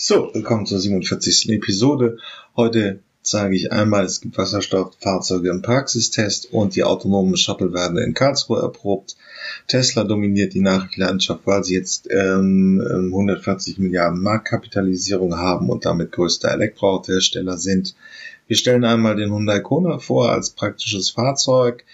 So, willkommen zur 47. Episode. Heute zeige ich einmal, es gibt Wasserstofffahrzeuge im Praxistest und die autonomen Shuttle werden in Karlsruhe erprobt. Tesla dominiert die Nachrichtenlandschaft, weil sie jetzt ähm, 140 Milliarden Marktkapitalisierung haben und damit größter Elektroautohersteller sind. Wir stellen einmal den Hyundai Kona vor als praktisches Fahrzeug,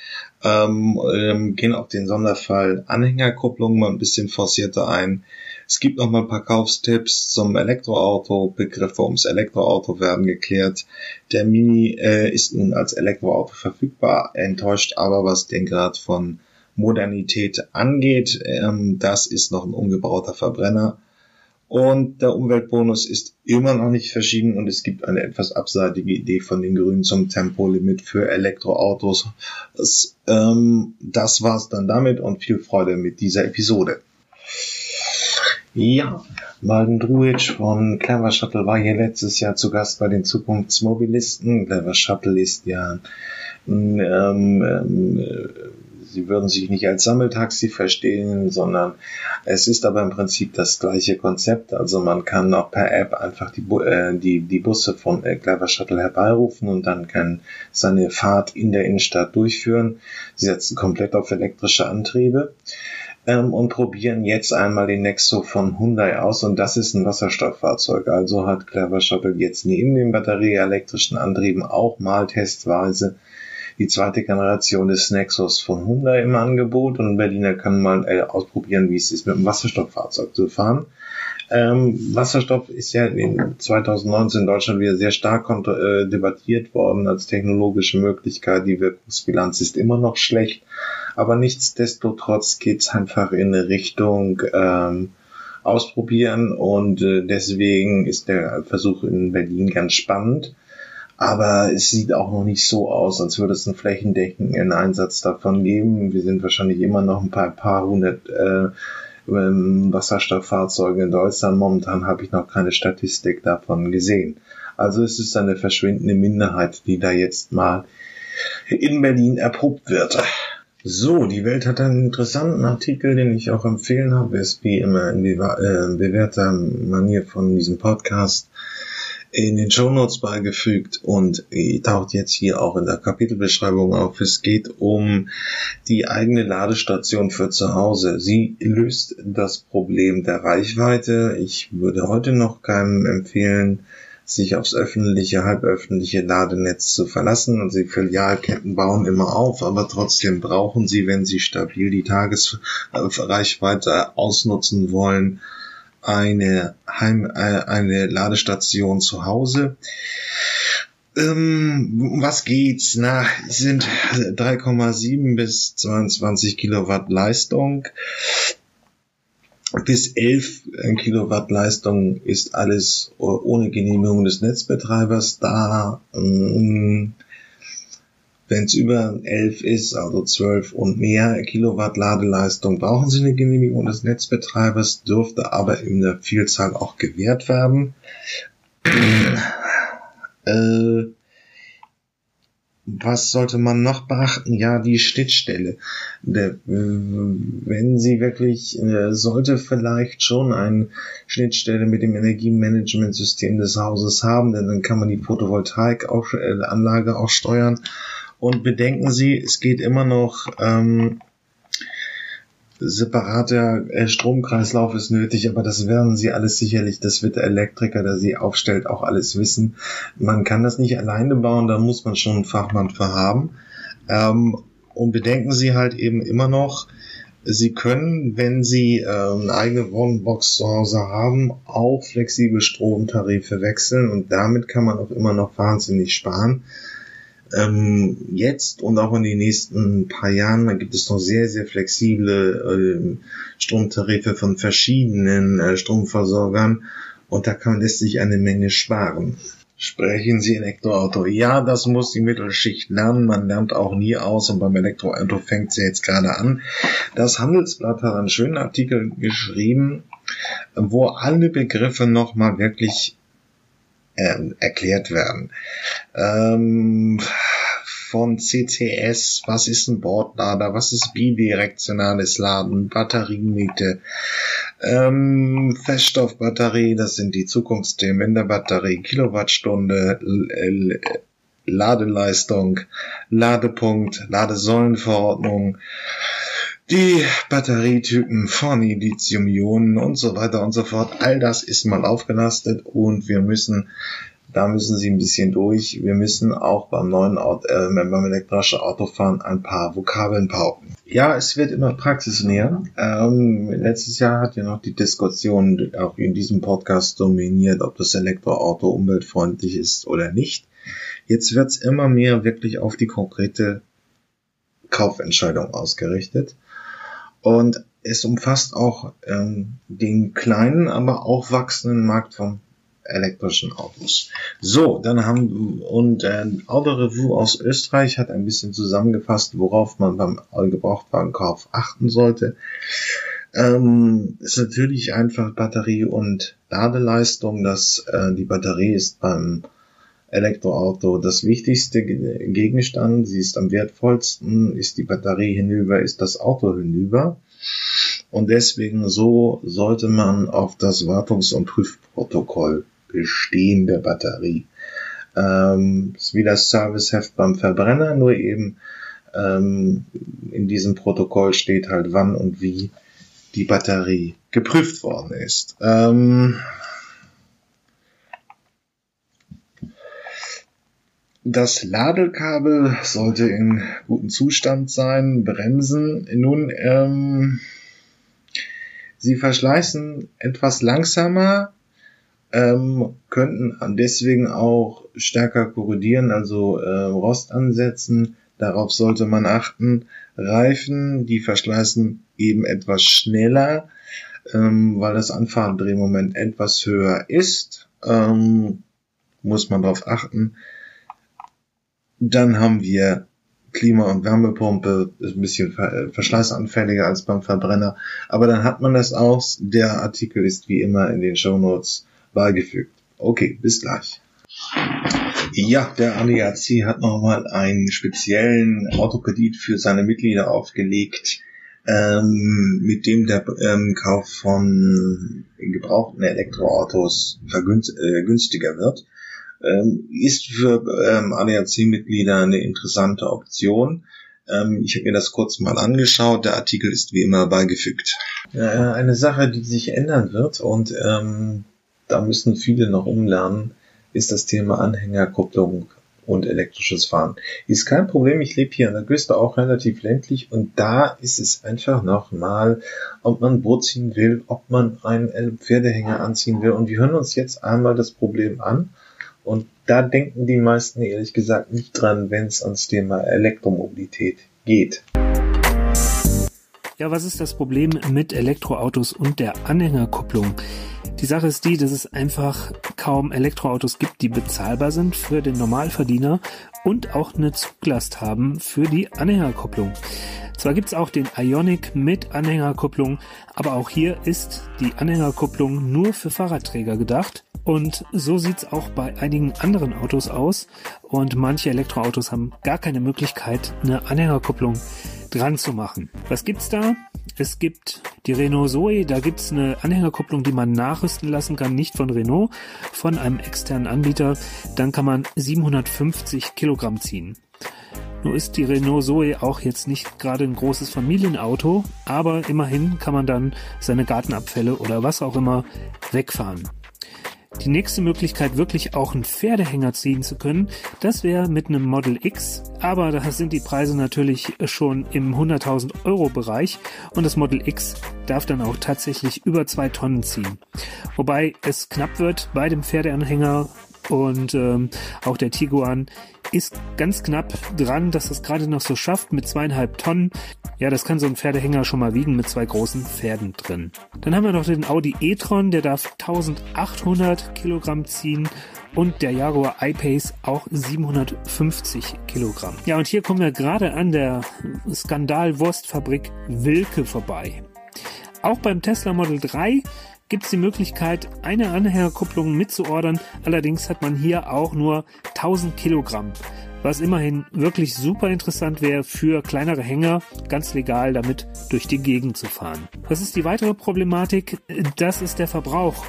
ähm, ähm, gehen auf den Sonderfall Anhängerkupplung mal ein bisschen forcierter ein. Es gibt noch mal ein paar Kaufstipps zum Elektroauto. Begriffe ums Elektroauto werden geklärt. Der Mini äh, ist nun als Elektroauto verfügbar, enttäuscht aber, was den Grad von Modernität angeht. Ähm, das ist noch ein umgebauter Verbrenner. Und der Umweltbonus ist immer noch nicht verschieden und es gibt eine etwas abseitige Idee von den Grünen zum Tempolimit für Elektroautos. Das, ähm, das war's dann damit und viel Freude mit dieser Episode. Ja, Malden Druic von Clever Shuttle war hier letztes Jahr zu Gast bei den Zukunftsmobilisten. Clever Shuttle ist ja ähm, ähm, Sie würden sich nicht als Sammeltaxi verstehen, sondern es ist aber im Prinzip das gleiche Konzept. Also man kann auch per App einfach die, äh, die, die Busse von äh, Clever Shuttle herbeirufen und dann kann seine Fahrt in der Innenstadt durchführen. Sie setzen komplett auf elektrische Antriebe ähm, und probieren jetzt einmal den Nexo von Hyundai aus und das ist ein Wasserstofffahrzeug. Also hat Clever Shuttle jetzt neben den batterieelektrischen Antrieben auch mal testweise die zweite Generation des Nexus von Hyundai im Angebot und Berliner kann mal äh, ausprobieren, wie es ist, mit einem Wasserstofffahrzeug zu fahren. Ähm, Wasserstoff ist ja in 2019 in Deutschland wieder sehr stark äh, debattiert worden als technologische Möglichkeit. Die Wirkungsbilanz ist immer noch schlecht, aber nichtsdestotrotz geht es einfach in eine Richtung ähm, ausprobieren und äh, deswegen ist der Versuch in Berlin ganz spannend. Aber es sieht auch noch nicht so aus, als würde es einen flächendeckenden Einsatz davon geben. Wir sind wahrscheinlich immer noch ein paar, paar hundert äh, Wasserstofffahrzeuge in Deutschland. Momentan habe ich noch keine Statistik davon gesehen. Also es ist eine verschwindende Minderheit, die da jetzt mal in Berlin erprobt wird. So, die Welt hat einen interessanten Artikel, den ich auch empfehlen habe. Ist wie immer in äh, bewährter Manier von diesem Podcast in den Shownotes beigefügt und taucht jetzt hier auch in der Kapitelbeschreibung auf. Es geht um die eigene Ladestation für zu Hause. Sie löst das Problem der Reichweite. Ich würde heute noch keinem empfehlen, sich aufs öffentliche, halböffentliche Ladenetz zu verlassen. Und die Filialketten bauen immer auf, aber trotzdem brauchen sie, wenn sie stabil die Tagesreichweite ausnutzen wollen, eine Heim, äh, eine Ladestation zu Hause. Ähm, was geht's? Na, sind 3,7 bis 22 Kilowatt Leistung. Bis 11 Kilowatt Leistung ist alles ohne Genehmigung des Netzbetreibers da. Ähm, wenn es über 11 ist, also 12 und mehr Kilowatt Ladeleistung, brauchen Sie eine Genehmigung des Netzbetreibers, dürfte aber in der Vielzahl auch gewährt werden. äh, was sollte man noch beachten? Ja, die Schnittstelle. Der, wenn Sie wirklich, äh, sollte vielleicht schon eine Schnittstelle mit dem Energiemanagementsystem des Hauses haben, denn dann kann man die Photovoltaikanlage äh, auch steuern und bedenken Sie, es geht immer noch ähm, separater äh, Stromkreislauf ist nötig, aber das werden Sie alles sicherlich, das wird der Elektriker, der Sie aufstellt, auch alles wissen. Man kann das nicht alleine bauen, da muss man schon einen Fachmann für haben. Ähm, und bedenken Sie halt eben immer noch, Sie können, wenn Sie äh, eine eigene Wohnbox zu Hause haben, auch flexible Stromtarife wechseln und damit kann man auch immer noch wahnsinnig sparen ähm, jetzt und auch in den nächsten paar Jahren, gibt es noch sehr, sehr flexible äh, Stromtarife von verschiedenen äh, Stromversorgern und da kann lässt sich eine Menge sparen. Sprechen Sie Elektroauto? Ja, das muss die Mittelschicht lernen. Man lernt auch nie aus und beim Elektroauto fängt sie jetzt gerade an. Das Handelsblatt hat einen schönen Artikel geschrieben, wo alle Begriffe nochmal wirklich äh, erklärt werden. Ähm, von CCS, was ist ein Bordlader, was ist bidirektionales Laden, Batteriemiete, ähm, Feststoffbatterie, das sind die Zukunftsthemen in der Batterie, Kilowattstunde, Ladeleistung, Ladepunkt, Ladesäulenverordnung, die Batterietypen von Lithium-Ionen und so weiter und so fort. All das ist mal aufgelastet und wir müssen, da müssen Sie ein bisschen durch. Wir müssen auch beim neuen Auto, äh, beim elektrischen Autofahren ein paar Vokabeln pauken. Ja, es wird immer praxisnäher. Ähm, letztes Jahr hat ja noch die Diskussion auch in diesem Podcast dominiert, ob das Elektroauto umweltfreundlich ist oder nicht. Jetzt wird's immer mehr wirklich auf die konkrete Kaufentscheidung ausgerichtet. Und es umfasst auch ähm, den kleinen, aber auch wachsenden Markt von elektrischen Autos. So, dann haben und äh, Autorevue aus Österreich hat ein bisschen zusammengefasst, worauf man beim Gebrauchtwagenkauf achten sollte. Ähm, ist natürlich einfach Batterie und Ladeleistung. dass äh, die Batterie ist beim Elektroauto das wichtigste Gegenstand. Sie ist am wertvollsten. Ist die Batterie hinüber, ist das Auto hinüber. Und deswegen so sollte man auf das Wartungs- und Prüfprotokoll bestehen der Batterie. Ähm, ist wie das Serviceheft beim Verbrenner, nur eben ähm, in diesem Protokoll steht halt wann und wie die Batterie geprüft worden ist. Ähm, Das Ladekabel sollte in gutem Zustand sein. Bremsen. Nun, ähm, sie verschleißen etwas langsamer, ähm, könnten deswegen auch stärker korrodieren, also äh, Rost ansetzen. Darauf sollte man achten. Reifen, die verschleißen eben etwas schneller, ähm, weil das Anfahrdrehmoment etwas höher ist. Ähm, muss man darauf achten. Dann haben wir Klima- und Wärmepumpe, ist ein bisschen äh, verschleißanfälliger als beim Verbrenner. Aber dann hat man das auch. Der Artikel ist wie immer in den Show Notes beigefügt. Okay, bis gleich. Ja, der ADAC hat nochmal einen speziellen Autokredit für seine Mitglieder aufgelegt, ähm, mit dem der ähm, Kauf von gebrauchten Elektroautos vergünstiger äh, wird ähm, ist für ähm, ADAC-Mitglieder eine interessante Option. Ähm, ich habe mir das kurz mal angeschaut. Der Artikel ist wie immer beigefügt. Ja, eine Sache, die sich ändern wird und ähm, da müssen viele noch umlernen, ist das Thema Anhängerkupplung und elektrisches Fahren. Ist kein Problem, ich lebe hier an der Küste auch relativ ländlich und da ist es einfach nochmal, ob man ein Boot ziehen will, ob man einen Pferdehänger anziehen will und wir hören uns jetzt einmal das Problem an und da denken die meisten ehrlich gesagt nicht dran, wenn es ans Thema Elektromobilität geht. Ja, was ist das Problem mit Elektroautos und der Anhängerkupplung? Die Sache ist die, dass es einfach kaum Elektroautos gibt, die bezahlbar sind für den Normalverdiener und auch eine Zuglast haben für die Anhängerkupplung. Zwar gibt's auch den Ionic mit Anhängerkupplung, aber auch hier ist die Anhängerkupplung nur für Fahrradträger gedacht. Und so sieht's auch bei einigen anderen Autos aus. Und manche Elektroautos haben gar keine Möglichkeit, eine Anhängerkupplung dran zu machen. Was gibt's da? Es gibt die Renault Zoe, da gibt's eine Anhängerkupplung, die man nachrüsten lassen kann, nicht von Renault, von einem externen Anbieter. Dann kann man 750 Kilogramm ziehen. Nur ist die Renault Zoe auch jetzt nicht gerade ein großes Familienauto, aber immerhin kann man dann seine Gartenabfälle oder was auch immer wegfahren. Die nächste Möglichkeit, wirklich auch einen Pferdehänger ziehen zu können, das wäre mit einem Model X, aber da sind die Preise natürlich schon im 100.000 Euro Bereich und das Model X darf dann auch tatsächlich über zwei Tonnen ziehen. Wobei es knapp wird bei dem Pferdeanhänger und ähm, auch der Tiguan ist ganz knapp dran, dass es gerade noch so schafft mit zweieinhalb Tonnen. Ja, das kann so ein Pferdehänger schon mal wiegen mit zwei großen Pferden drin. Dann haben wir noch den Audi e-tron, der darf 1800 Kilogramm ziehen und der Jaguar I-Pace auch 750 Kilogramm. Ja, und hier kommen wir gerade an der Skandalwurstfabrik Wilke vorbei. Auch beim Tesla Model 3 gibt es die Möglichkeit, eine Anhängerkupplung mitzuordern. Allerdings hat man hier auch nur 1000 Kilogramm, was immerhin wirklich super interessant wäre für kleinere Hänger, ganz legal damit durch die Gegend zu fahren. Was ist die weitere Problematik? Das ist der Verbrauch.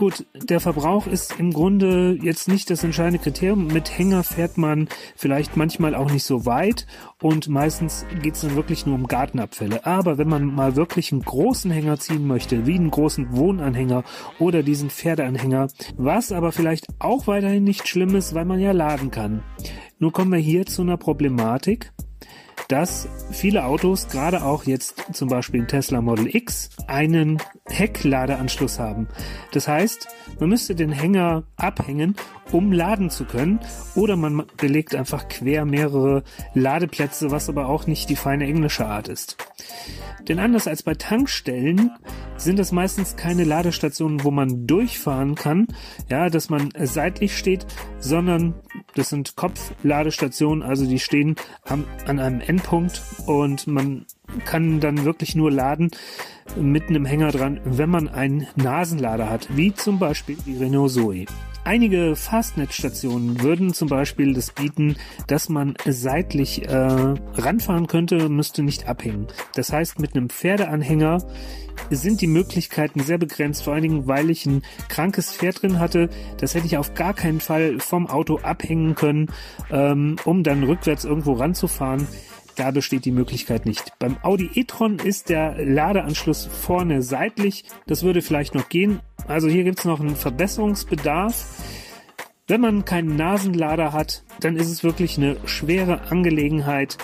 Gut, der Verbrauch ist im Grunde jetzt nicht das entscheidende Kriterium. Mit Hänger fährt man vielleicht manchmal auch nicht so weit und meistens geht es dann wirklich nur um Gartenabfälle. Aber wenn man mal wirklich einen großen Hänger ziehen möchte, wie einen großen Wohnanhänger oder diesen Pferdeanhänger, was aber vielleicht auch weiterhin nicht schlimm ist, weil man ja laden kann. Nur kommen wir hier zu einer Problematik dass viele Autos, gerade auch jetzt zum Beispiel ein Tesla Model X, einen Heckladeanschluss haben. Das heißt, man müsste den Hänger abhängen, um laden zu können, oder man belegt einfach quer mehrere Ladeplätze, was aber auch nicht die feine englische Art ist. Denn anders als bei Tankstellen sind das meistens keine Ladestationen, wo man durchfahren kann, ja, dass man seitlich steht, sondern das sind Kopfladestationen, also die stehen am, an einem Endpunkt und man kann dann wirklich nur laden mit einem Hänger dran, wenn man einen Nasenlader hat, wie zum Beispiel die Renault Zoe. Einige Fastnet-Stationen würden zum Beispiel das bieten, dass man seitlich äh, ranfahren könnte, müsste nicht abhängen. Das heißt, mit einem Pferdeanhänger sind die Möglichkeiten sehr begrenzt, vor allen Dingen, weil ich ein krankes Pferd drin hatte. Das hätte ich auf gar keinen Fall vom Auto abhängen können, ähm, um dann rückwärts irgendwo ranzufahren. Da besteht die Möglichkeit nicht. Beim Audi e-tron ist der Ladeanschluss vorne seitlich. Das würde vielleicht noch gehen. Also hier gibt es noch einen Verbesserungsbedarf. Wenn man keinen Nasenlader hat, dann ist es wirklich eine schwere Angelegenheit,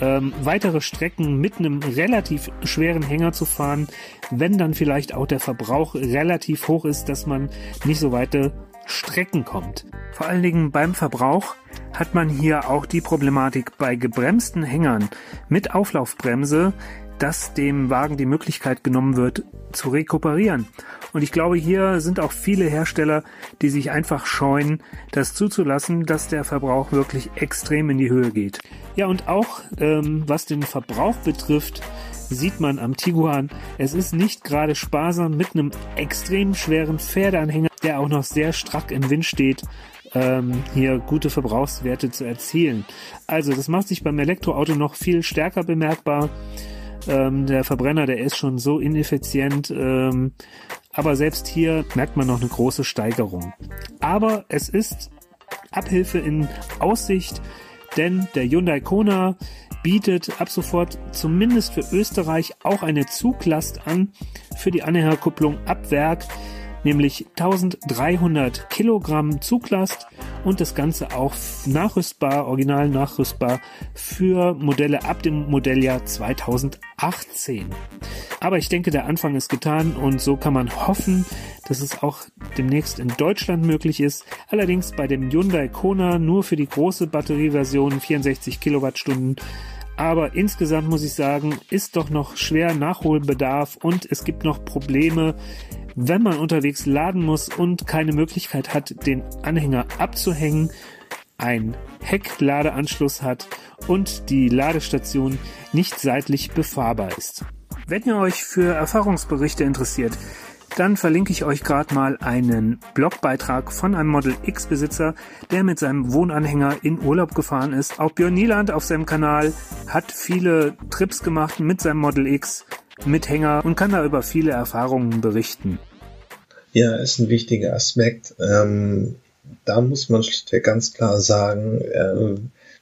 ähm, weitere Strecken mit einem relativ schweren Hänger zu fahren, wenn dann vielleicht auch der Verbrauch relativ hoch ist, dass man nicht so weite Strecken kommt. Vor allen Dingen beim Verbrauch hat man hier auch die Problematik bei gebremsten Hängern mit Auflaufbremse, dass dem Wagen die Möglichkeit genommen wird, zu rekuperieren. Und ich glaube, hier sind auch viele Hersteller, die sich einfach scheuen, das zuzulassen, dass der Verbrauch wirklich extrem in die Höhe geht. Ja, und auch ähm, was den Verbrauch betrifft, sieht man am Tiguan, es ist nicht gerade sparsam mit einem extrem schweren Pferdeanhänger, der auch noch sehr strack im Wind steht, ähm, hier gute Verbrauchswerte zu erzielen. Also das macht sich beim Elektroauto noch viel stärker bemerkbar. Ähm, der Verbrenner, der ist schon so ineffizient, ähm, aber selbst hier merkt man noch eine große Steigerung. Aber es ist Abhilfe in Aussicht, denn der Hyundai Kona bietet ab sofort zumindest für Österreich auch eine Zuglast an für die Anhängerkupplung ab Werk nämlich 1300 Kilogramm Zuglast und das Ganze auch nachrüstbar, original nachrüstbar für Modelle ab dem Modelljahr 2018. Aber ich denke, der Anfang ist getan und so kann man hoffen, dass es auch demnächst in Deutschland möglich ist. Allerdings bei dem Hyundai Kona nur für die große Batterieversion 64 Kilowattstunden aber insgesamt muss ich sagen, ist doch noch schwer Nachholbedarf und es gibt noch Probleme wenn man unterwegs laden muss und keine Möglichkeit hat, den Anhänger abzuhängen, ein Heckladeanschluss hat und die Ladestation nicht seitlich befahrbar ist. Wenn ihr euch für Erfahrungsberichte interessiert, dann verlinke ich euch gerade mal einen Blogbeitrag von einem Model X Besitzer, der mit seinem Wohnanhänger in Urlaub gefahren ist. Auch Björn Nieland auf seinem Kanal hat viele Trips gemacht mit seinem Model X mit Hänger und kann da über viele Erfahrungen berichten. Ja, ist ein wichtiger Aspekt. Ähm, da muss man schlichtweg ganz klar sagen, äh,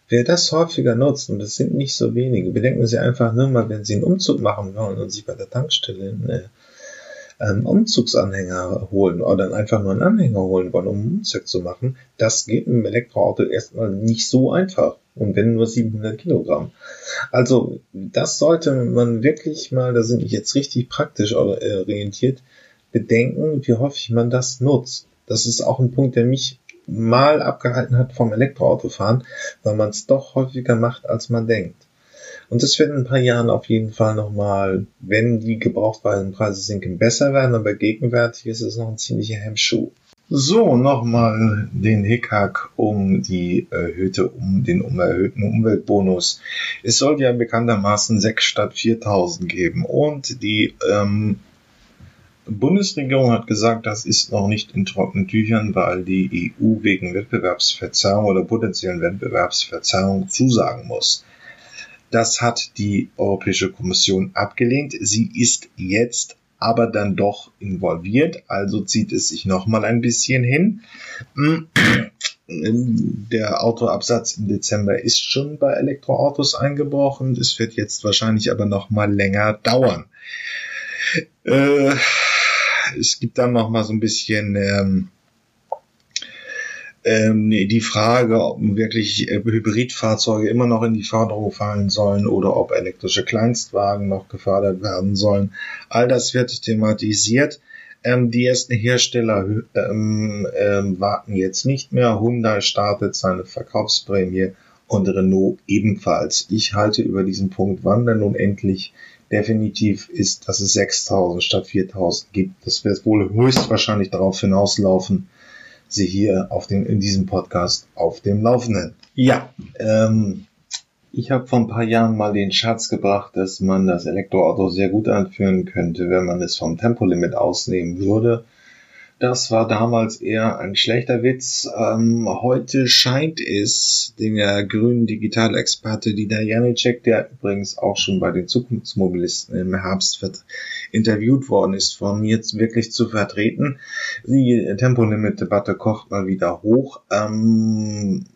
wer das häufiger nutzt, und es sind nicht so wenige, bedenken Sie einfach nur mal, wenn Sie einen Umzug machen wollen und sich bei der Tankstelle einen ähm, Umzugsanhänger holen oder einfach nur einen Anhänger holen wollen, um einen Umzug zu machen, das geht im Elektroauto erstmal nicht so einfach. Und wenn nur 700 Kilogramm. Also das sollte man wirklich mal, da sind ich jetzt richtig praktisch orientiert, bedenken, wie häufig man das nutzt. Das ist auch ein Punkt, der mich mal abgehalten hat vom Elektroautofahren, weil man es doch häufiger macht, als man denkt. Und das wird in ein paar Jahren auf jeden Fall nochmal, wenn die Gebrauchtwagenpreise sinken, besser werden, aber gegenwärtig ist es noch ein ziemlicher Hemmschuh. So, nochmal den Hickhack um die erhöhte, um den um erhöhten Umweltbonus. Es soll ja bekanntermaßen 6 statt 4000 geben und die ähm, Bundesregierung hat gesagt, das ist noch nicht in trockenen Tüchern, weil die EU wegen Wettbewerbsverzerrung oder potenziellen Wettbewerbsverzerrung zusagen muss. Das hat die Europäische Kommission abgelehnt. Sie ist jetzt aber dann doch involviert, also zieht es sich noch mal ein bisschen hin. Der Autoabsatz im Dezember ist schon bei Elektroautos eingebrochen. Es wird jetzt wahrscheinlich aber noch mal länger dauern. Äh, es gibt dann noch mal so ein bisschen ähm, ähm, die Frage, ob wirklich äh, Hybridfahrzeuge immer noch in die Förderung fallen sollen oder ob elektrische Kleinstwagen noch gefördert werden sollen. All das wird thematisiert. Ähm, die ersten Hersteller ähm, ähm, warten jetzt nicht mehr. Hyundai startet seine Verkaufsprämie und Renault ebenfalls. Ich halte über diesen Punkt, wann denn nun endlich definitiv ist, dass es 6000 statt 4000 gibt. Das wird wohl höchstwahrscheinlich darauf hinauslaufen, sie hier auf dem, in diesem Podcast auf dem Laufenden. Ja, ähm, ich habe vor ein paar Jahren mal den Schatz gebracht, dass man das Elektroauto sehr gut anführen könnte, wenn man es vom Tempolimit ausnehmen würde. Das war damals eher ein schlechter Witz. Ähm, heute scheint es der grünen Digitalexperte Dina Janicek, der übrigens auch schon bei den Zukunftsmobilisten im Herbst interviewt worden ist, von mir jetzt wirklich zu vertreten. Die Tempolimit-Debatte kocht mal wieder hoch. Ähm,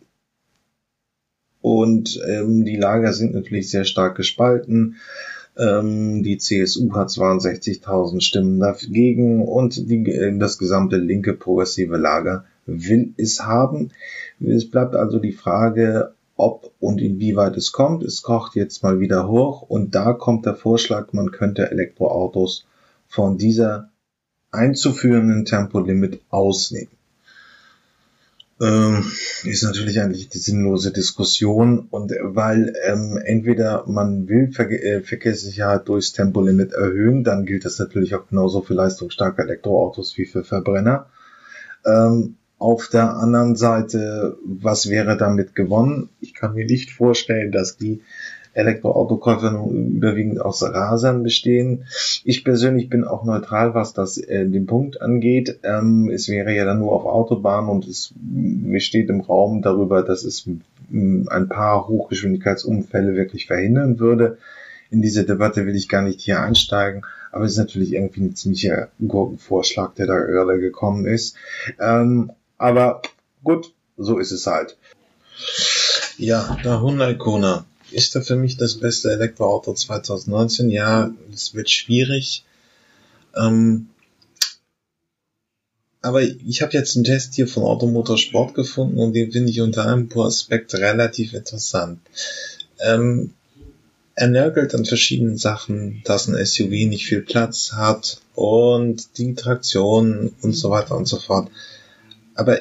und ähm, die Lager sind natürlich sehr stark gespalten. Ähm, die CSU hat 62.000 Stimmen dagegen und die, äh, das gesamte linke progressive Lager will es haben. Es bleibt also die Frage, ob und inwieweit es kommt. Es kocht jetzt mal wieder hoch und da kommt der Vorschlag, man könnte Elektroautos von dieser einzuführenden Tempolimit ausnehmen ähm, ist natürlich eigentlich die sinnlose Diskussion und weil ähm, entweder man will Ver äh, Verkehrssicherheit durchs Tempolimit erhöhen, dann gilt das natürlich auch genauso für leistungsstarke Elektroautos wie für Verbrenner. Ähm, auf der anderen Seite, was wäre damit gewonnen? Ich kann mir nicht vorstellen, dass die Elektroautokäufer nun überwiegend aus Rasern bestehen. Ich persönlich bin auch neutral, was das äh, den Punkt angeht. Ähm, es wäre ja dann nur auf Autobahnen und es besteht im Raum darüber, dass es ein paar Hochgeschwindigkeitsunfälle wirklich verhindern würde. In diese Debatte will ich gar nicht hier einsteigen, aber es ist natürlich irgendwie ein ziemlicher Gurkenvorschlag, der da gerade gekommen ist. Ähm, aber gut, so ist es halt. Ja, der Hyundai Kona ist er für mich das beste Elektroauto 2019. Ja, es wird schwierig. Ähm, aber ich habe jetzt einen Test hier von Automotor Sport gefunden und den finde ich unter einem Aspekt relativ interessant. Ähm, er nörgelt an verschiedenen Sachen, dass ein SUV nicht viel Platz hat und die Traktion und so weiter und so fort. Aber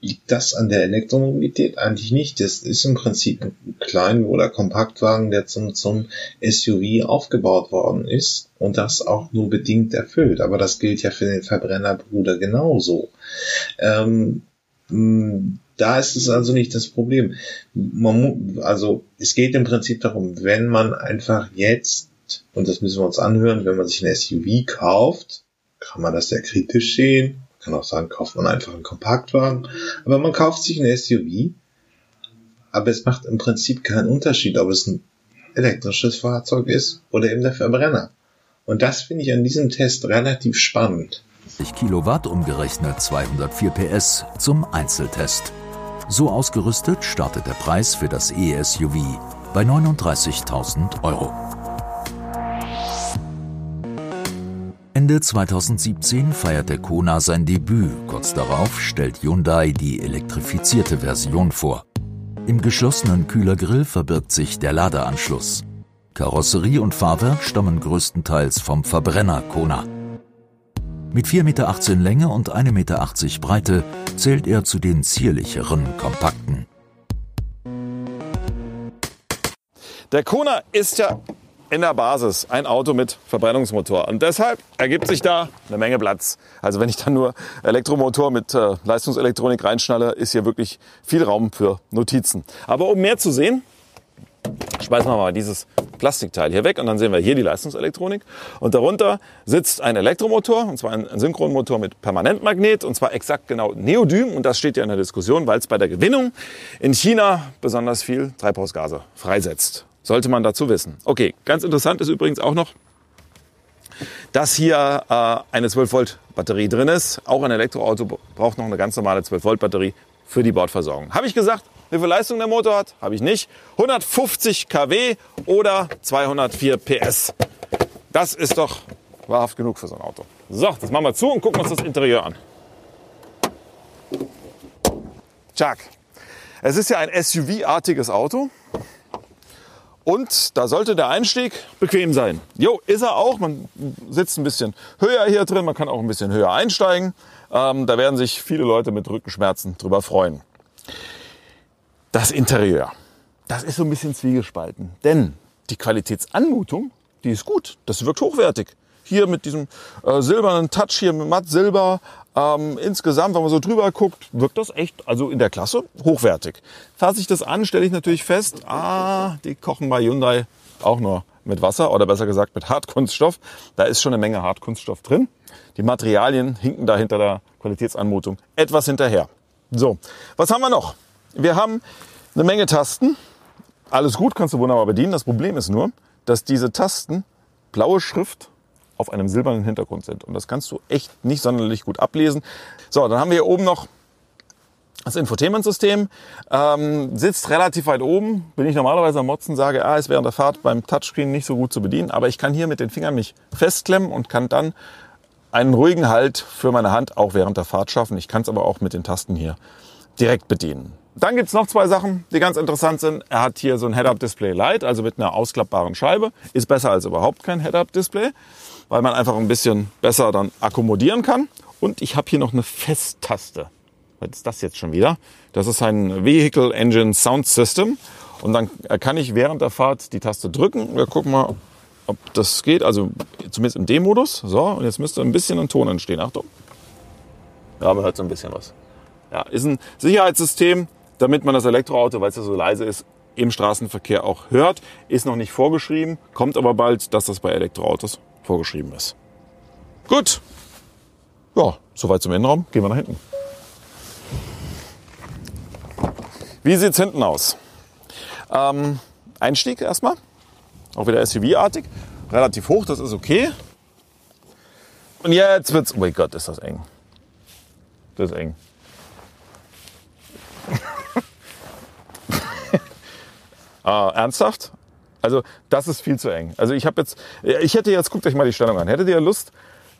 liegt das an der Elektromobilität? Eigentlich nicht. Das ist im Prinzip ein Klein- oder Kompaktwagen, der zum, zum SUV aufgebaut worden ist und das auch nur bedingt erfüllt. Aber das gilt ja für den Verbrennerbruder genauso. Ähm, da ist es also nicht das Problem. Man, also es geht im Prinzip darum, wenn man einfach jetzt, und das müssen wir uns anhören, wenn man sich ein SUV kauft, kann man das sehr kritisch sehen, kann auch sagen, kauft man einfach einen Kompaktwagen. Aber man kauft sich ein SUV. Aber es macht im Prinzip keinen Unterschied, ob es ein elektrisches Fahrzeug ist oder eben der Verbrenner. Und das finde ich an diesem Test relativ spannend. Kilowatt umgerechnet 204 PS zum Einzeltest. So ausgerüstet startet der Preis für das E-SUV bei 39.000 Euro. Ende 2017 feiert der Kona sein Debüt. Kurz darauf stellt Hyundai die elektrifizierte Version vor. Im geschlossenen Kühlergrill verbirgt sich der Ladeanschluss. Karosserie und Fahrwerk stammen größtenteils vom Verbrenner Kona. Mit 4,18 Meter Länge und 1,80 Meter Breite zählt er zu den zierlicheren Kompakten. Der Kona ist ja in der Basis ein Auto mit Verbrennungsmotor. Und deshalb ergibt sich da eine Menge Platz. Also wenn ich dann nur Elektromotor mit äh, Leistungselektronik reinschnalle, ist hier wirklich viel Raum für Notizen. Aber um mehr zu sehen, Schmeißen wir mal dieses Plastikteil hier weg und dann sehen wir hier die Leistungselektronik. Und darunter sitzt ein Elektromotor, und zwar ein Synchronmotor mit Permanentmagnet, und zwar exakt genau Neodym. Und das steht ja in der Diskussion, weil es bei der Gewinnung in China besonders viel Treibhausgase freisetzt. Sollte man dazu wissen. Okay, ganz interessant ist übrigens auch noch, dass hier äh, eine 12 Volt Batterie drin ist. Auch ein Elektroauto braucht noch eine ganz normale 12 Volt Batterie für die Bordversorgung. Habe ich gesagt, wie viel Leistung der Motor hat? Habe ich nicht. 150 kW oder 204 PS. Das ist doch wahrhaft genug für so ein Auto. So, das machen wir zu und gucken uns das Interieur an. Tschak. Es ist ja ein SUV-artiges Auto. Und da sollte der Einstieg bequem sein. Jo, ist er auch. Man sitzt ein bisschen höher hier drin. Man kann auch ein bisschen höher einsteigen. Ähm, da werden sich viele Leute mit Rückenschmerzen drüber freuen. Das Interieur. Das ist so ein bisschen zwiegespalten. Denn die Qualitätsanmutung, die ist gut. Das wirkt hochwertig. Hier mit diesem äh, silbernen Touch hier mit matt Silber. Ähm, insgesamt, wenn man so drüber guckt, wirkt das echt, also in der Klasse, hochwertig. Fasse ich das an, stelle ich natürlich fest, ah, die kochen bei Hyundai auch nur mit Wasser oder besser gesagt mit Hartkunststoff. Da ist schon eine Menge Hartkunststoff drin. Die Materialien hinken da hinter der Qualitätsanmutung etwas hinterher. So, was haben wir noch? Wir haben eine Menge Tasten. Alles gut, kannst du wunderbar bedienen. Das Problem ist nur, dass diese Tasten blaue Schrift auf einem silbernen Hintergrund sind. Und das kannst du echt nicht sonderlich gut ablesen. So, dann haben wir hier oben noch das Infotainment-System. Ähm, sitzt relativ weit oben. Bin ich normalerweise am Motzen, sage, ah, ist während der Fahrt beim Touchscreen nicht so gut zu bedienen. Aber ich kann hier mit den Fingern mich festklemmen und kann dann einen ruhigen Halt für meine Hand auch während der Fahrt schaffen. Ich kann es aber auch mit den Tasten hier direkt bedienen. Dann gibt's noch zwei Sachen, die ganz interessant sind. Er hat hier so ein Head-Up-Display Lite, also mit einer ausklappbaren Scheibe. Ist besser als überhaupt kein Head-Up-Display weil man einfach ein bisschen besser dann akkommodieren kann. Und ich habe hier noch eine Festtaste. Was ist das jetzt schon wieder? Das ist ein Vehicle Engine Sound System. Und dann kann ich während der Fahrt die Taste drücken. Wir gucken mal, ob das geht. Also zumindest im D-Modus. So, und jetzt müsste ein bisschen ein Ton entstehen. Achtung. Ja, man hört so ein bisschen was. Ja, ist ein Sicherheitssystem, damit man das Elektroauto, weil es ja so leise ist, im Straßenverkehr auch hört. Ist noch nicht vorgeschrieben, kommt aber bald, dass das bei Elektroautos vorgeschrieben ist. Gut. Ja, soweit zum Innenraum. Gehen wir nach hinten. Wie sieht es hinten aus? Ähm, Einstieg erstmal. Auch wieder SUV-artig. Relativ hoch, das ist okay. Und jetzt wird's. Oh mein Gott, ist das eng. Das ist eng. äh, ernsthaft? Also das ist viel zu eng. Also ich habe jetzt, ich hätte jetzt, guckt euch mal die Stellung an. Hättet ihr Lust,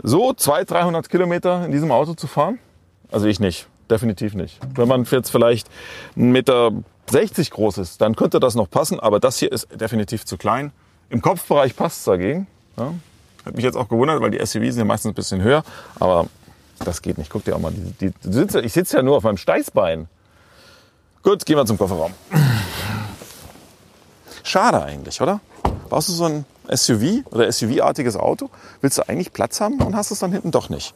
so 200, 300 Kilometer in diesem Auto zu fahren? Also ich nicht, definitiv nicht. Wenn man jetzt vielleicht 1,60 Meter groß ist, dann könnte das noch passen, aber das hier ist definitiv zu klein. Im Kopfbereich passt es dagegen. Ja. Hat mich jetzt auch gewundert, weil die SUVs sind ja meistens ein bisschen höher, aber das geht nicht. Guck dir auch mal, die, die, ich sitze ja nur auf meinem Steißbein. Gut, gehen wir zum Kofferraum. Schade eigentlich, oder? Brauchst du so ein SUV oder SUV-artiges Auto? Willst du eigentlich Platz haben und hast es dann hinten doch nicht.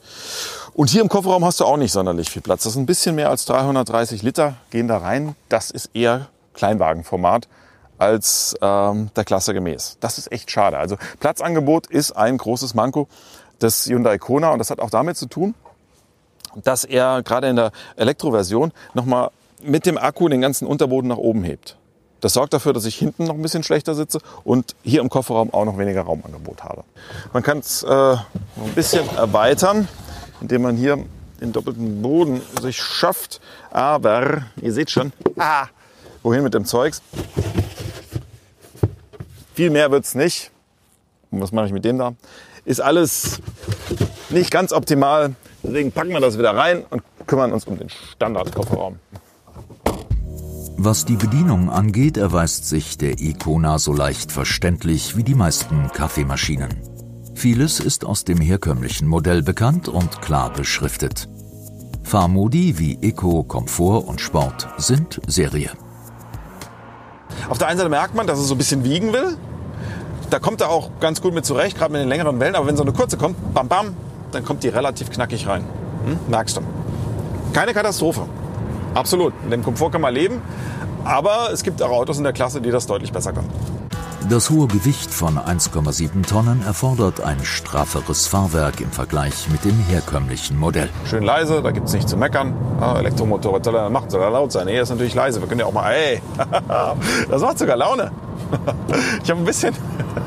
Und hier im Kofferraum hast du auch nicht sonderlich viel Platz. Das ist ein bisschen mehr als 330 Liter gehen da rein. Das ist eher Kleinwagenformat als ähm, der Klasse gemäß. Das ist echt schade. Also Platzangebot ist ein großes Manko des Hyundai Kona und das hat auch damit zu tun, dass er gerade in der Elektroversion nochmal mit dem Akku den ganzen Unterboden nach oben hebt. Das sorgt dafür, dass ich hinten noch ein bisschen schlechter sitze und hier im Kofferraum auch noch weniger Raumangebot habe. Man kann es äh, ein bisschen erweitern, indem man hier den doppelten Boden sich schafft. Aber ihr seht schon, ah, wohin mit dem Zeugs? Viel mehr wird's nicht. Und was mache ich mit dem da? Ist alles nicht ganz optimal. Deswegen packen wir das wieder rein und kümmern uns um den Standardkofferraum. Was die Bedienung angeht, erweist sich der Icona so leicht verständlich wie die meisten Kaffeemaschinen. Vieles ist aus dem herkömmlichen Modell bekannt und klar beschriftet. Fahrmodi wie Eco, Komfort und Sport sind Serie. Auf der einen Seite merkt man, dass es so ein bisschen wiegen will. Da kommt er auch ganz gut mit zurecht, gerade mit den längeren Wellen. Aber wenn so eine kurze kommt, bam bam, dann kommt die relativ knackig rein. Hm? Merkst du. Keine Katastrophe. Absolut. Mit dem Komfort kann man leben. Aber es gibt auch Autos in der Klasse, die das deutlich besser können. Das hohe Gewicht von 1,7 Tonnen erfordert ein strafferes Fahrwerk im Vergleich mit dem herkömmlichen Modell. Schön leise, da gibt es nichts zu meckern. Ah, Elektromotor, was soll er machen? Soll er laut sein? Nee, er ist natürlich leise. Wir können ja auch mal, ey, das macht sogar Laune. Ich habe ein bisschen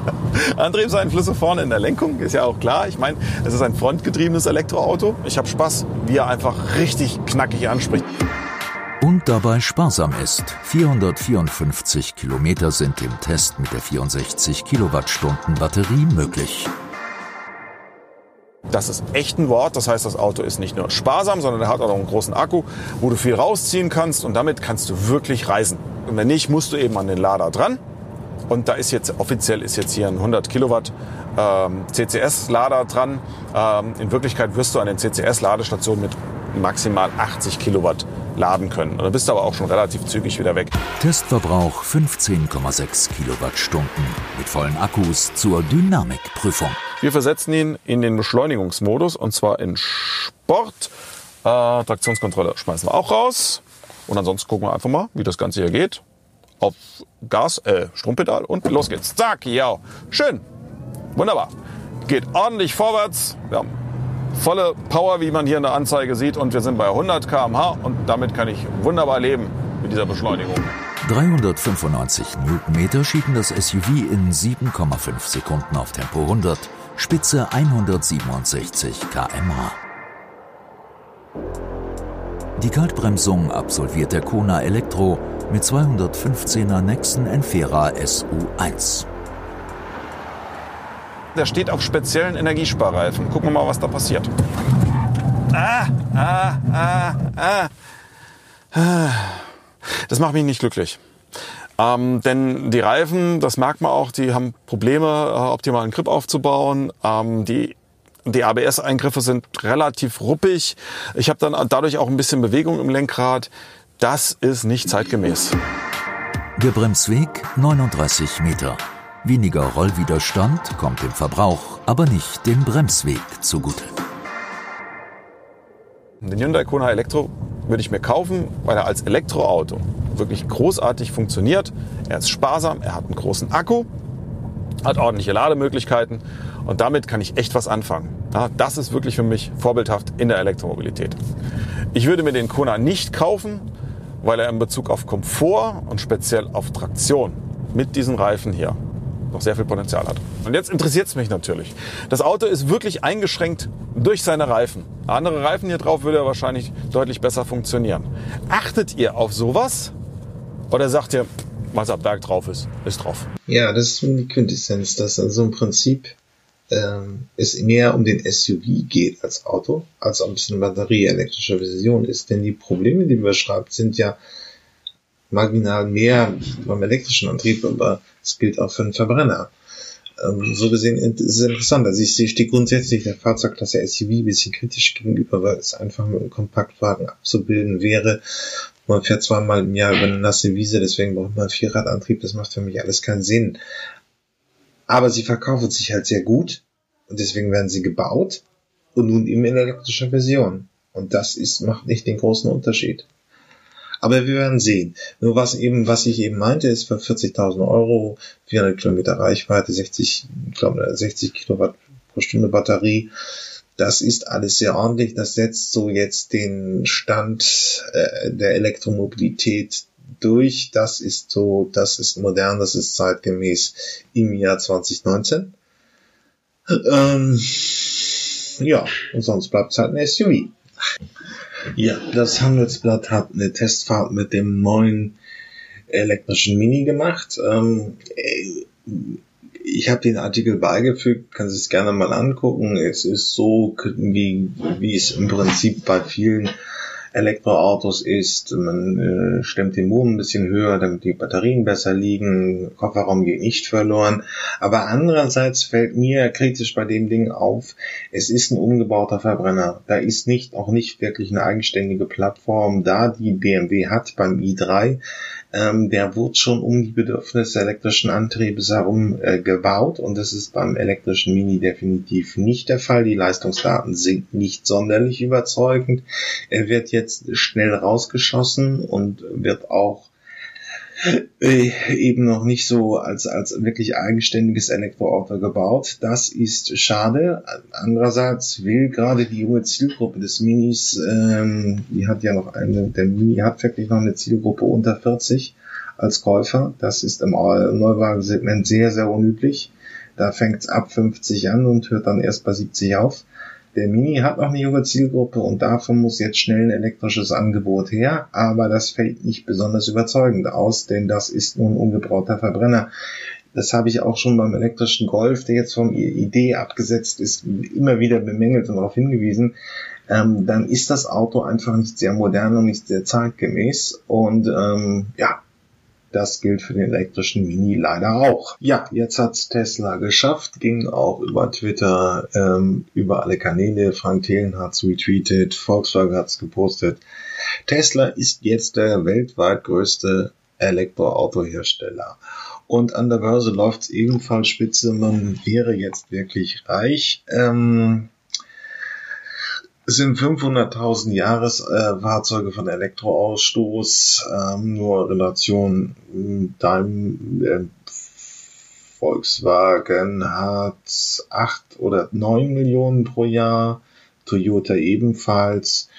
Antriebseinflüsse vorne in der Lenkung, ist ja auch klar. Ich meine, es ist ein frontgetriebenes Elektroauto. Ich habe Spaß, wie er einfach richtig knackig anspricht. Und dabei sparsam ist. 454 Kilometer sind im Test mit der 64 Kilowattstunden Batterie möglich. Das ist echt ein Wort. Das heißt, das Auto ist nicht nur sparsam, sondern er hat auch noch einen großen Akku, wo du viel rausziehen kannst und damit kannst du wirklich reisen. Und wenn nicht, musst du eben an den Lader dran. Und da ist jetzt offiziell ist jetzt hier ein 100 Kilowatt ähm, CCS-Lader dran. Ähm, in Wirklichkeit wirst du an den CCS-Ladestationen mit maximal 80 Kilowatt laden können. Und dann bist du aber auch schon relativ zügig wieder weg. Testverbrauch 15,6 Kilowattstunden mit vollen Akkus zur Dynamikprüfung. Wir versetzen ihn in den Beschleunigungsmodus und zwar in Sport. Äh, Traktionskontrolle schmeißen wir auch raus. Und ansonsten gucken wir einfach mal, wie das Ganze hier geht. Auf Gas, äh, Strompedal und los geht's. Zack, ja. Schön. Wunderbar. Geht ordentlich vorwärts. Wir haben volle Power, wie man hier in der Anzeige sieht. Und wir sind bei 100 km/h und damit kann ich wunderbar leben mit dieser Beschleunigung. 395 Newtonmeter schieben das SUV in 7,5 Sekunden auf Tempo 100, Spitze 167 km/h. Die Kaltbremsung absolviert der Kona Elektro mit 215er Nexen Enfera SU1. Der steht auf speziellen Energiesparreifen. Gucken wir mal, was da passiert. Ah, ah, ah, ah. Das macht mich nicht glücklich. Ähm, denn die Reifen, das merkt man auch, die haben Probleme, äh, optimalen Grip aufzubauen. Ähm, die die ABS-Eingriffe sind relativ ruppig. Ich habe dann dadurch auch ein bisschen Bewegung im Lenkrad. Das ist nicht zeitgemäß. Der Bremsweg 39 Meter. Weniger Rollwiderstand kommt dem Verbrauch, aber nicht dem Bremsweg zugute. Den Hyundai Kona Elektro würde ich mir kaufen, weil er als Elektroauto wirklich großartig funktioniert. Er ist sparsam, er hat einen großen Akku, hat ordentliche Lademöglichkeiten und damit kann ich echt was anfangen. Das ist wirklich für mich vorbildhaft in der Elektromobilität. Ich würde mir den Kona nicht kaufen, weil er in Bezug auf Komfort und speziell auf Traktion mit diesen Reifen hier noch sehr viel Potenzial hat. Und jetzt interessiert es mich natürlich. Das Auto ist wirklich eingeschränkt durch seine Reifen. Andere Reifen hier drauf würde er wahrscheinlich deutlich besser funktionieren. Achtet ihr auf sowas? Oder sagt ihr, was ab Berg drauf ist, ist drauf? Ja, das ist die Quintessenz, dass also im Prinzip ähm, es mehr um den SUV geht als Auto, als ob es eine batterieelektrische Version ist. Denn die Probleme, die beschreibt, sind ja marginal mehr beim elektrischen Antrieb, aber es gilt auch für einen Verbrenner. Ähm, so gesehen ist es interessant. Also ich stehe grundsätzlich der Fahrzeugklasse SUV ein bisschen kritisch gegenüber, weil es einfach mit einem Kompaktwagen abzubilden wäre. Man fährt zweimal im Jahr über eine nasse Wiese, deswegen braucht man einen Vierradantrieb. Das macht für mich alles keinen Sinn. Aber sie verkaufen sich halt sehr gut und deswegen werden sie gebaut und nun eben in elektrischer Version. Und das ist, macht nicht den großen Unterschied. Aber wir werden sehen. Nur was eben, was ich eben meinte, ist für 40.000 Euro, 400 Kilometer Reichweite, 60, ich glaube, 60 Kilowatt pro Stunde Batterie. Das ist alles sehr ordentlich. Das setzt so jetzt den Stand äh, der Elektromobilität durch. Das ist so, das ist modern, das ist zeitgemäß im Jahr 2019. Ähm, ja, und sonst bleibt es halt ein SUV. Ja, das Handelsblatt hat eine Testfahrt mit dem neuen elektrischen Mini gemacht. Ähm, ich habe den Artikel beigefügt, kann sich gerne mal angucken. Es ist so, wie, wie es im Prinzip bei vielen Elektroautos ist, man äh, stemmt den Motor ein bisschen höher, damit die Batterien besser liegen, Kofferraum geht nicht verloren. Aber andererseits fällt mir kritisch bei dem Ding auf, es ist ein umgebauter Verbrenner. Da ist nicht, auch nicht wirklich eine eigenständige Plattform da, die BMW hat beim i3 ähm, der wurde schon um die Bedürfnisse elektrischen Antriebes herum äh, gebaut und das ist beim elektrischen Mini definitiv nicht der Fall. Die Leistungsdaten sind nicht sonderlich überzeugend. Er wird jetzt schnell rausgeschossen und wird auch eben noch nicht so als, als wirklich eigenständiges Elektroauto gebaut. Das ist schade. Andererseits will gerade die junge Zielgruppe des Minis, ähm, die hat ja noch eine, der Mini hat wirklich noch eine Zielgruppe unter 40 als Käufer. Das ist im Neuwagensegment sehr, sehr unüblich. Da fängt es ab 50 an und hört dann erst bei 70 auf. Der Mini hat noch eine junge Zielgruppe und davon muss jetzt schnell ein elektrisches Angebot her, aber das fällt nicht besonders überzeugend aus, denn das ist nun ein ungebrauchter Verbrenner. Das habe ich auch schon beim elektrischen Golf, der jetzt vom Idee abgesetzt ist, immer wieder bemängelt und darauf hingewiesen. Ähm, dann ist das Auto einfach nicht sehr modern und nicht sehr zeitgemäß. Und ähm, ja, das gilt für den elektrischen Mini leider auch. Ja, jetzt hat's Tesla geschafft, ging auch über Twitter, ähm, über alle Kanäle. Frank Thelen hat's retweetet, Volkswagen hat's gepostet. Tesla ist jetzt der weltweit größte Elektroautohersteller. Und an der Börse läuft's ebenfalls spitze. Man wäre jetzt wirklich reich. Ähm, sind 500.000 Jahresfahrzeuge äh, von Elektroausstoß, ähm, nur Relation, dein äh, Volkswagen hat 8 oder 9 Millionen pro Jahr, Toyota ebenfalls.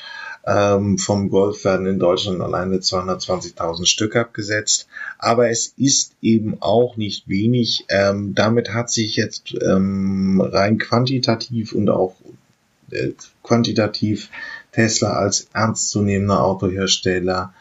Ähm, vom Golf werden in Deutschland alleine 220.000 Stück abgesetzt. Aber es ist eben auch nicht wenig. Ähm, damit hat sich jetzt ähm, rein quantitativ und auch quantitativ Tesla als ernstzunehmender Autohersteller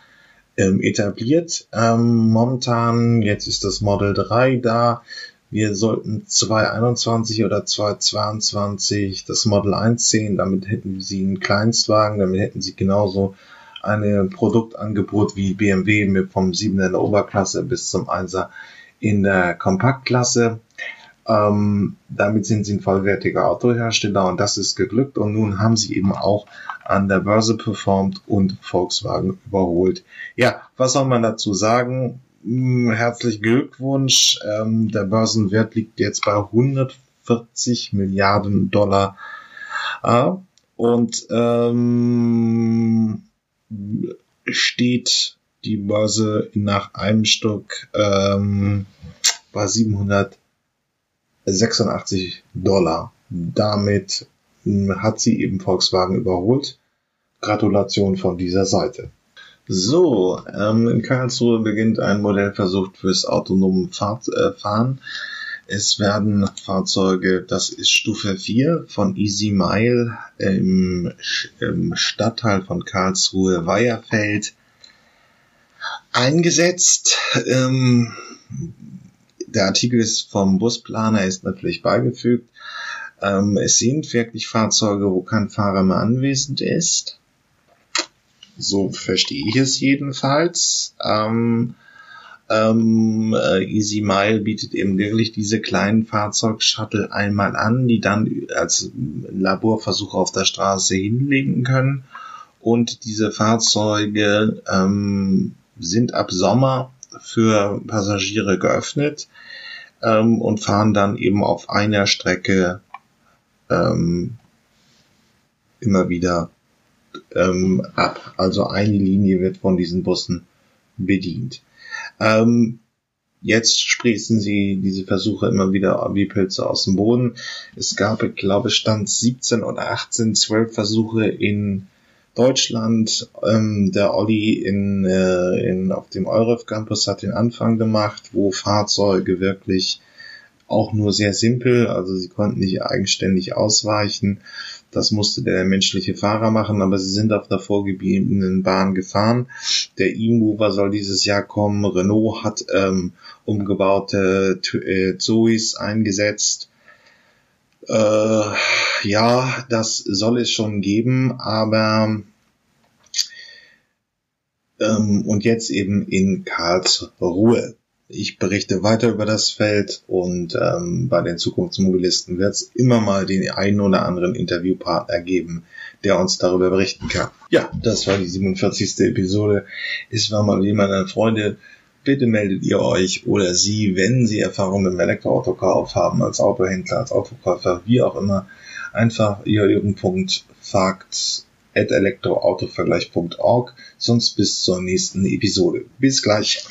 ähm, etabliert. Ähm, momentan, jetzt ist das Model 3 da. Wir sollten 2021 oder 2022 das Model 1 sehen. Damit hätten sie einen Kleinstwagen, damit hätten sie genauso ein Produktangebot wie BMW mit vom 7er in der Oberklasse bis zum 1er in der Kompaktklasse. Ähm, damit sind sie ein vollwertiger Autohersteller und das ist geglückt und nun haben sie eben auch an der Börse performt und Volkswagen überholt. Ja, was soll man dazu sagen? Hm, herzlichen Glückwunsch. Ähm, der Börsenwert liegt jetzt bei 140 Milliarden Dollar. Äh, und ähm, steht die Börse nach einem Stück ähm, bei 700 86 Dollar. Damit hat sie eben Volkswagen überholt. Gratulation von dieser Seite. So, ähm, in Karlsruhe beginnt ein Modellversuch fürs autonome Fahr äh, Fahren. Es werden Fahrzeuge, das ist Stufe 4 von Easy Mile im, im Stadtteil von Karlsruhe Weiherfeld eingesetzt. Ähm, der Artikel ist vom Busplaner, ist natürlich beigefügt. Ähm, es sind wirklich Fahrzeuge, wo kein Fahrer mehr anwesend ist. So verstehe ich es jedenfalls. Ähm, ähm, äh, Easy Mile bietet eben wirklich diese kleinen Fahrzeugshuttle einmal an, die dann als Laborversuche auf der Straße hinlegen können. Und diese Fahrzeuge ähm, sind ab Sommer für Passagiere geöffnet ähm, und fahren dann eben auf einer Strecke ähm, immer wieder ähm, ab. Also eine Linie wird von diesen Bussen bedient. Ähm, jetzt sprießen sie diese Versuche immer wieder wie Pilze aus dem Boden. Es gab, ich glaube, stand 17 oder 18, 12 Versuche in Deutschland. Ähm, der Olli in, äh, in, auf dem Euref Campus hat den Anfang gemacht, wo Fahrzeuge wirklich auch nur sehr simpel, also sie konnten nicht eigenständig ausweichen. Das musste der menschliche Fahrer machen, aber sie sind auf der vorgegebenen Bahn gefahren. Der E-Mover soll dieses Jahr kommen. Renault hat ähm, umgebaute äh, Zoes eingesetzt. Äh, ja, das soll es schon geben, aber ähm, und jetzt eben in Karlsruhe. Ich berichte weiter über das Feld und ähm, bei den Zukunftsmobilisten wird es immer mal den einen oder anderen Interviewpartner geben, der uns darüber berichten kann. Ja, das war die 47. Episode. Es war mal wie meine Freunde bitte meldet ihr euch oder sie, wenn sie Erfahrung mit dem Elektroautokauf haben, als Autohändler, als Autokäufer, wie auch immer, einfach ihr Punkt fakt at elektroautovergleich.org. Sonst bis zur nächsten Episode. Bis gleich.